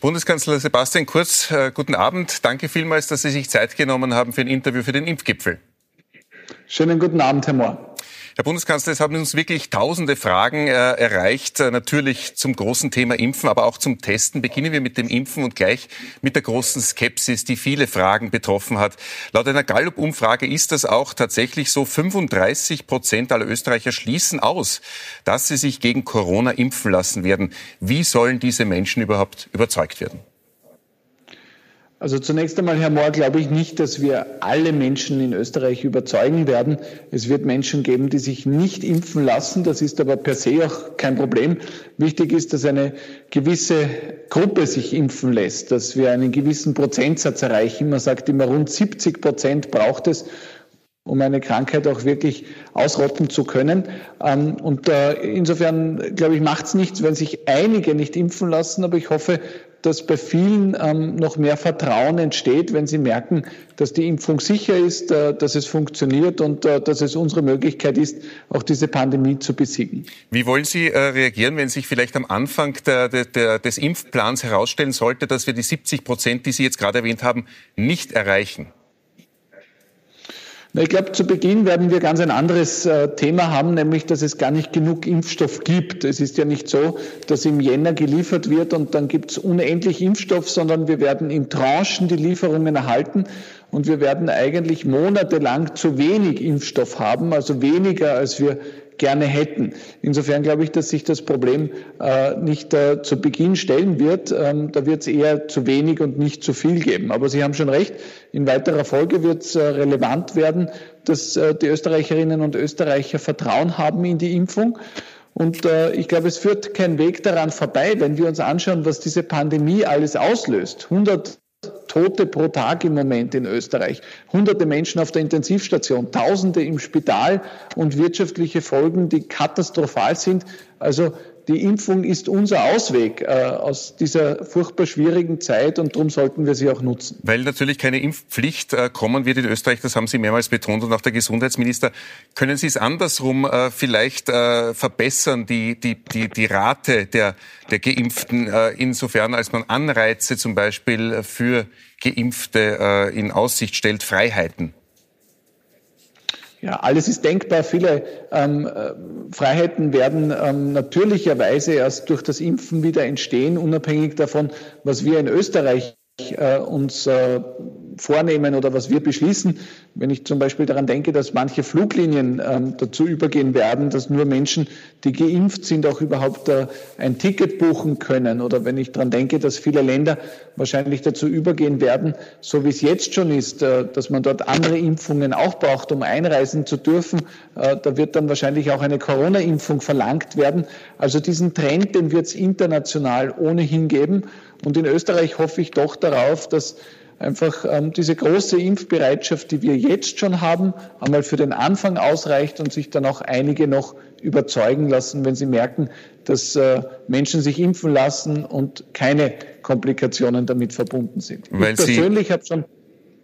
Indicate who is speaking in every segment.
Speaker 1: Bundeskanzler Sebastian Kurz, äh, guten Abend. Danke vielmals, dass Sie sich Zeit genommen haben für ein Interview für den Impfgipfel.
Speaker 2: Schönen guten Abend, Herr Mohr.
Speaker 1: Herr Bundeskanzler, es haben uns wirklich tausende Fragen äh, erreicht, äh, natürlich zum großen Thema Impfen, aber auch zum Testen. Beginnen wir mit dem Impfen und gleich mit der großen Skepsis, die viele Fragen betroffen hat. Laut einer Gallup-Umfrage ist das auch tatsächlich so. 35 Prozent aller Österreicher schließen aus, dass sie sich gegen Corona impfen lassen werden. Wie sollen diese Menschen überhaupt überzeugt werden?
Speaker 2: Also zunächst einmal, Herr Mohr, glaube ich nicht, dass wir alle Menschen in Österreich überzeugen werden. Es wird Menschen geben, die sich nicht impfen lassen. Das ist aber per se auch kein Problem. Wichtig ist, dass eine gewisse Gruppe sich impfen lässt, dass wir einen gewissen Prozentsatz erreichen. Man sagt immer, rund 70 Prozent braucht es, um eine Krankheit auch wirklich ausrotten zu können. Ähm, und äh, insofern, glaube ich, macht es nichts, wenn sich einige nicht impfen lassen. Aber ich hoffe, dass bei vielen ähm, noch mehr Vertrauen entsteht, wenn sie merken, dass die Impfung sicher ist, äh, dass es funktioniert und äh, dass es unsere Möglichkeit ist, auch diese Pandemie zu besiegen.
Speaker 1: Wie wollen Sie äh, reagieren, wenn sich vielleicht am Anfang der, der, des Impfplans herausstellen sollte, dass wir die 70 Prozent, die Sie jetzt gerade erwähnt haben, nicht erreichen?
Speaker 2: Ich glaube, zu Beginn werden wir ganz ein anderes äh, Thema haben, nämlich, dass es gar nicht genug Impfstoff gibt. Es ist ja nicht so, dass im Jänner geliefert wird und dann gibt es unendlich Impfstoff, sondern wir werden in Tranchen die Lieferungen erhalten und wir werden eigentlich monatelang zu wenig Impfstoff haben, also weniger, als wir gerne hätten. Insofern glaube ich, dass sich das Problem äh, nicht äh, zu Beginn stellen wird. Ähm, da wird es eher zu wenig und nicht zu viel geben. Aber Sie haben schon recht, in weiterer Folge wird es äh, relevant werden, dass äh, die Österreicherinnen und Österreicher Vertrauen haben in die Impfung. Und äh, ich glaube, es führt kein Weg daran vorbei, wenn wir uns anschauen, was diese Pandemie alles auslöst. 100 Tote pro Tag im Moment in Österreich, hunderte Menschen auf der Intensivstation, Tausende im Spital und wirtschaftliche Folgen, die katastrophal sind. Also die Impfung ist unser Ausweg äh, aus dieser furchtbar schwierigen Zeit und darum sollten wir sie auch nutzen.
Speaker 1: Weil natürlich keine Impfpflicht äh, kommen wird in Österreich, das haben Sie mehrmals betont und auch der Gesundheitsminister. Können Sie es andersrum äh, vielleicht äh, verbessern, die, die, die, die Rate der, der Geimpften, äh, insofern als man Anreize zum Beispiel für Geimpfte äh, in Aussicht stellt, Freiheiten?
Speaker 2: Ja, alles ist denkbar. Viele ähm, äh, Freiheiten werden ähm, natürlicherweise erst durch das Impfen wieder entstehen, unabhängig davon, was wir in Österreich äh, uns äh, vornehmen oder was wir beschließen. Wenn ich zum Beispiel daran denke, dass manche Fluglinien ähm, dazu übergehen werden, dass nur Menschen, die geimpft sind, auch überhaupt äh, ein Ticket buchen können. Oder wenn ich daran denke, dass viele Länder wahrscheinlich dazu übergehen werden, so wie es jetzt schon ist, äh, dass man dort andere Impfungen auch braucht, um einreisen zu dürfen. Äh, da wird dann wahrscheinlich auch eine Corona-Impfung verlangt werden. Also diesen Trend, den wird es international ohnehin geben. Und in Österreich hoffe ich doch darauf, dass einfach ähm, diese große Impfbereitschaft, die wir jetzt schon haben, einmal für den Anfang ausreicht und sich dann auch einige noch überzeugen lassen, wenn sie merken, dass äh, Menschen sich impfen lassen und keine Komplikationen damit verbunden sind.
Speaker 1: Weil ich persönlich habe schon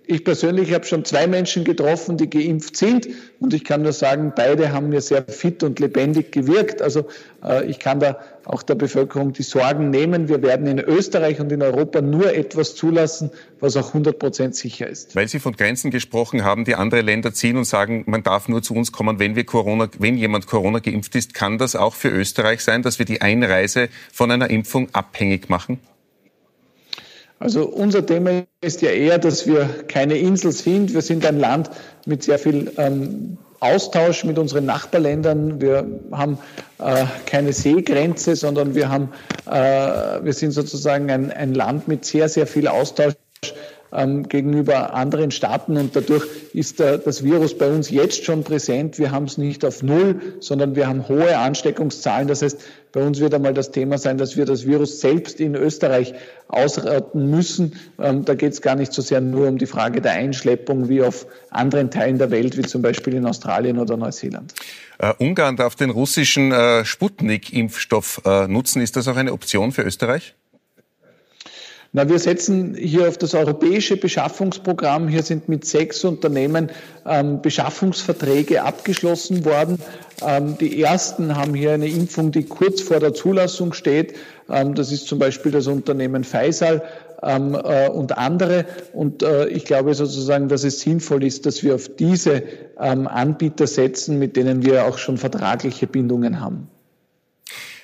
Speaker 2: ich persönlich habe schon zwei Menschen getroffen, die geimpft sind und ich kann nur sagen, beide haben mir sehr fit und lebendig gewirkt. Also äh, ich kann da auch der Bevölkerung die Sorgen nehmen. Wir werden in Österreich und in Europa nur etwas zulassen, was auch 100 Prozent sicher ist.
Speaker 1: Weil Sie von Grenzen gesprochen haben, die andere Länder ziehen und sagen, man darf nur zu uns kommen, wenn wir Corona, wenn jemand Corona geimpft ist, kann das auch für Österreich sein, dass wir die Einreise von einer Impfung abhängig machen?
Speaker 2: Also unser Thema ist ja eher, dass wir keine Insel sind. Wir sind ein Land mit sehr viel ähm, Austausch mit unseren Nachbarländern. Wir haben äh, keine Seegrenze, sondern wir haben, äh, wir sind sozusagen ein, ein Land mit sehr, sehr viel Austausch ähm, gegenüber anderen Staaten und dadurch ist äh, das Virus bei uns jetzt schon präsent. Wir haben es nicht auf Null, sondern wir haben hohe Ansteckungszahlen. Das heißt, bei uns wird einmal das Thema sein, dass wir das Virus selbst in Österreich ausrotten müssen. Ähm, da geht es gar nicht so sehr nur um die Frage der Einschleppung wie auf anderen Teilen der Welt, wie zum Beispiel in Australien oder Neuseeland.
Speaker 1: Uh, Ungarn darf den russischen uh, Sputnik-Impfstoff uh, nutzen. Ist das auch eine Option für Österreich?
Speaker 2: Na, wir setzen hier auf das europäische Beschaffungsprogramm. Hier sind mit sechs Unternehmen ähm, Beschaffungsverträge abgeschlossen worden. Ähm, die ersten haben hier eine Impfung, die kurz vor der Zulassung steht. Ähm, das ist zum Beispiel das Unternehmen Faisal ähm, äh, und andere. Und äh, ich glaube sozusagen, dass es sinnvoll ist, dass wir auf diese ähm, Anbieter setzen, mit denen wir auch schon vertragliche Bindungen haben.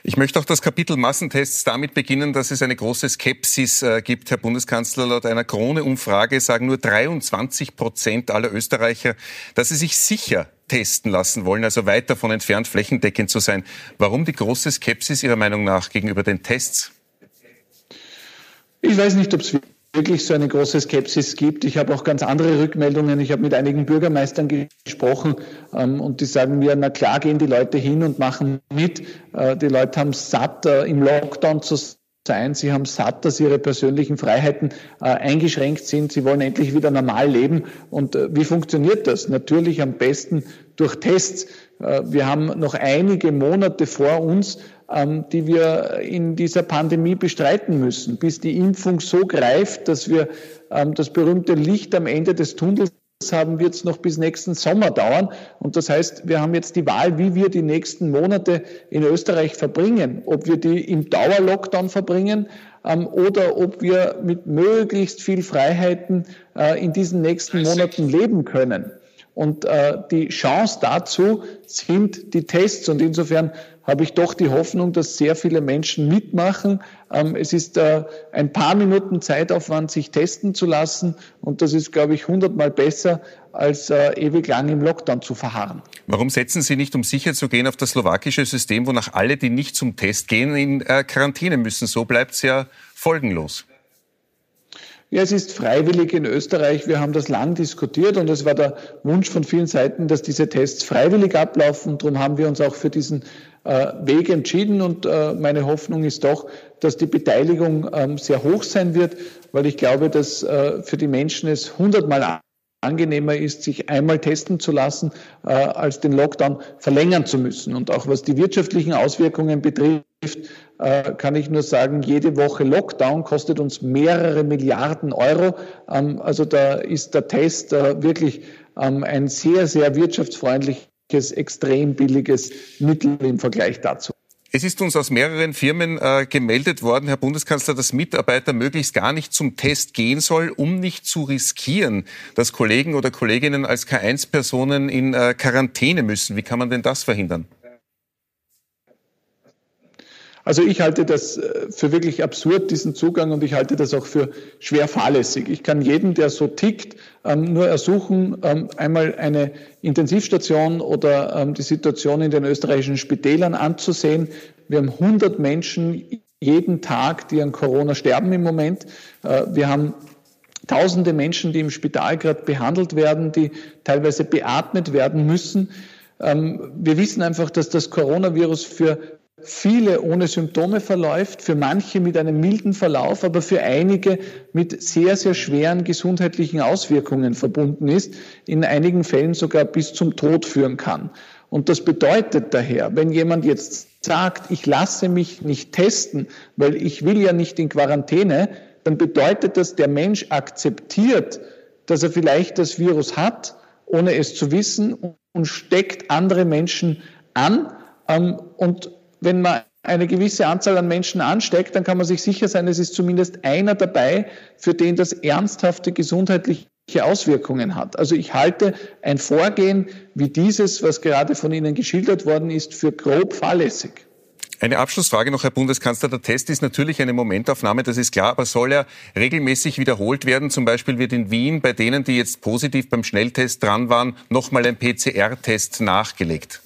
Speaker 1: Ich möchte auch das Kapitel Massentests damit beginnen, dass es eine große Skepsis äh, gibt. Herr Bundeskanzler, laut einer Krone-Umfrage sagen nur 23 Prozent aller Österreicher, dass sie sich sicher testen lassen wollen, also weit davon entfernt, flächendeckend zu sein. Warum die große Skepsis Ihrer Meinung nach gegenüber den Tests?
Speaker 2: Ich weiß nicht, ob es wirklich so eine große Skepsis gibt. Ich habe auch ganz andere Rückmeldungen. Ich habe mit einigen Bürgermeistern gesprochen ähm, und die sagen mir, na klar gehen die Leute hin und machen mit. Äh, die Leute haben satt, äh, im Lockdown zu sein. Sie haben satt, dass ihre persönlichen Freiheiten äh, eingeschränkt sind. Sie wollen endlich wieder normal leben. Und äh, wie funktioniert das? Natürlich am besten durch Tests. Äh, wir haben noch einige Monate vor uns, die wir in dieser Pandemie bestreiten müssen, bis die Impfung so greift, dass wir ähm, das berühmte Licht am Ende des Tunnels haben, wird es noch bis nächsten Sommer dauern. Und das heißt, wir haben jetzt die Wahl, wie wir die nächsten Monate in Österreich verbringen. Ob wir die im Dauerlockdown verbringen ähm, oder ob wir mit möglichst viel Freiheiten äh, in diesen nächsten Monaten leben können. Und äh, die Chance dazu sind die Tests. Und insofern habe ich doch die Hoffnung, dass sehr viele Menschen mitmachen. Ähm, es ist äh, ein paar Minuten Zeitaufwand, sich testen zu lassen. Und das ist, glaube ich, hundertmal besser, als äh, ewig lang im Lockdown zu verharren.
Speaker 1: Warum setzen Sie nicht, um sicher zu gehen, auf das slowakische System, wonach alle, die nicht zum Test gehen, in äh, Quarantäne müssen? So bleibt es ja folgenlos.
Speaker 2: Ja, es ist freiwillig in Österreich. Wir haben das lang diskutiert und es war der Wunsch von vielen Seiten, dass diese Tests freiwillig ablaufen. Darum haben wir uns auch für diesen äh, Weg entschieden und äh, meine Hoffnung ist doch, dass die Beteiligung ähm, sehr hoch sein wird, weil ich glaube, dass äh, für die Menschen es hundertmal angenehmer ist, sich einmal testen zu lassen, als den Lockdown verlängern zu müssen. Und auch was die wirtschaftlichen Auswirkungen betrifft, äh, kann ich nur sagen, jede Woche Lockdown kostet uns mehrere Milliarden Euro. Ähm, also da ist der Test äh, wirklich ähm, ein sehr, sehr wirtschaftsfreundliches, extrem billiges Mittel im Vergleich dazu.
Speaker 1: Es ist uns aus mehreren Firmen äh, gemeldet worden, Herr Bundeskanzler, dass Mitarbeiter möglichst gar nicht zum Test gehen soll, um nicht zu riskieren, dass Kollegen oder Kolleginnen als K1-Personen in äh, Quarantäne müssen. Wie kann man denn das verhindern?
Speaker 2: Also ich halte das äh, für wirklich absurd, diesen Zugang, und ich halte das auch für schwer fahrlässig. Ich kann jeden, der so tickt, ähm, nur ersuchen, ähm, einmal eine Intensivstation oder ähm, die Situation in den österreichischen Spitälern anzusehen. Wir haben 100 Menschen jeden Tag, die an Corona sterben im Moment. Äh, wir haben tausende Menschen, die im Spital gerade behandelt werden, die teilweise beatmet werden müssen. Wir wissen einfach, dass das Coronavirus für viele ohne Symptome verläuft, für manche mit einem milden Verlauf, aber für einige mit sehr, sehr schweren gesundheitlichen Auswirkungen verbunden ist, in einigen Fällen sogar bis zum Tod führen kann. Und das bedeutet daher, wenn jemand jetzt sagt, ich lasse mich nicht testen, weil ich will ja nicht in Quarantäne, dann bedeutet das, der Mensch akzeptiert, dass er vielleicht das Virus hat, ohne es zu wissen und steckt andere Menschen an. Ähm, und wenn man eine gewisse Anzahl an Menschen ansteckt, dann kann man sich sicher sein, es ist zumindest einer dabei, für den das ernsthafte gesundheitliche Auswirkungen hat. Also ich halte ein Vorgehen wie dieses, was gerade von Ihnen geschildert worden ist, für grob fahrlässig.
Speaker 1: Eine Abschlussfrage noch, Herr Bundeskanzler. Der Test ist natürlich eine Momentaufnahme, das ist klar, aber soll er regelmäßig wiederholt werden? Zum Beispiel wird in Wien bei denen, die jetzt positiv beim Schnelltest dran waren, nochmal ein PCR-Test nachgelegt.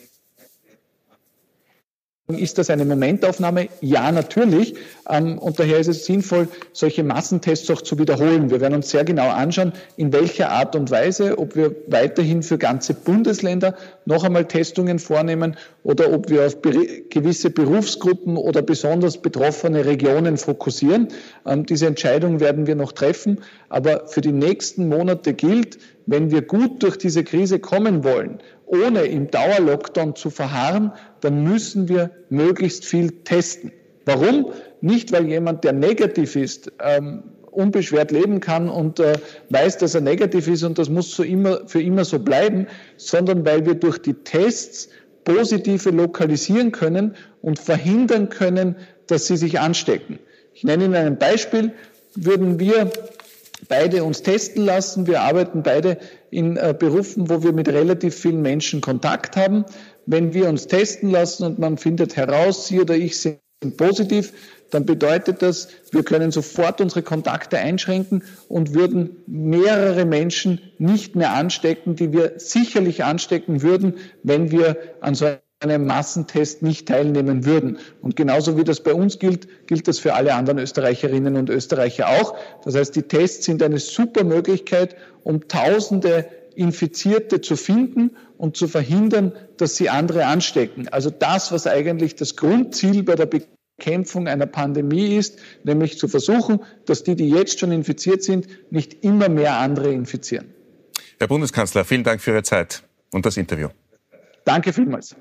Speaker 2: Ist das eine Momentaufnahme? Ja, natürlich. Ähm, und daher ist es sinnvoll, solche Massentests auch zu wiederholen. Wir werden uns sehr genau anschauen, in welcher Art und Weise, ob wir weiterhin für ganze Bundesländer noch einmal Testungen vornehmen oder ob wir auf gewisse Berufsgruppen oder besonders betroffene Regionen fokussieren. Ähm, diese Entscheidung werden wir noch treffen. Aber für die nächsten Monate gilt, wenn wir gut durch diese Krise kommen wollen, ohne im Dauerlockdown zu verharren, dann müssen wir möglichst viel testen. Warum? Nicht, weil jemand, der negativ ist, ähm, unbeschwert leben kann und äh, weiß, dass er negativ ist und das muss so immer, für immer so bleiben, sondern weil wir durch die Tests positive lokalisieren können und verhindern können, dass sie sich anstecken. Ich nenne Ihnen ein Beispiel. Würden wir beide uns testen lassen, wir arbeiten beide in äh, Berufen, wo wir mit relativ vielen Menschen Kontakt haben. Wenn wir uns testen lassen und man findet heraus, Sie oder ich sind positiv, dann bedeutet das, wir können sofort unsere Kontakte einschränken und würden mehrere Menschen nicht mehr anstecken, die wir sicherlich anstecken würden, wenn wir an so einem Massentest nicht teilnehmen würden. Und genauso wie das bei uns gilt, gilt das für alle anderen Österreicherinnen und Österreicher auch. Das heißt, die Tests sind eine super Möglichkeit, um Tausende Infizierte zu finden und zu verhindern, dass sie andere anstecken. Also das, was eigentlich das Grundziel bei der Bekämpfung einer Pandemie ist, nämlich zu versuchen, dass die, die jetzt schon infiziert sind, nicht immer mehr andere infizieren.
Speaker 1: Herr Bundeskanzler, vielen Dank für Ihre Zeit und das Interview.
Speaker 2: Danke vielmals.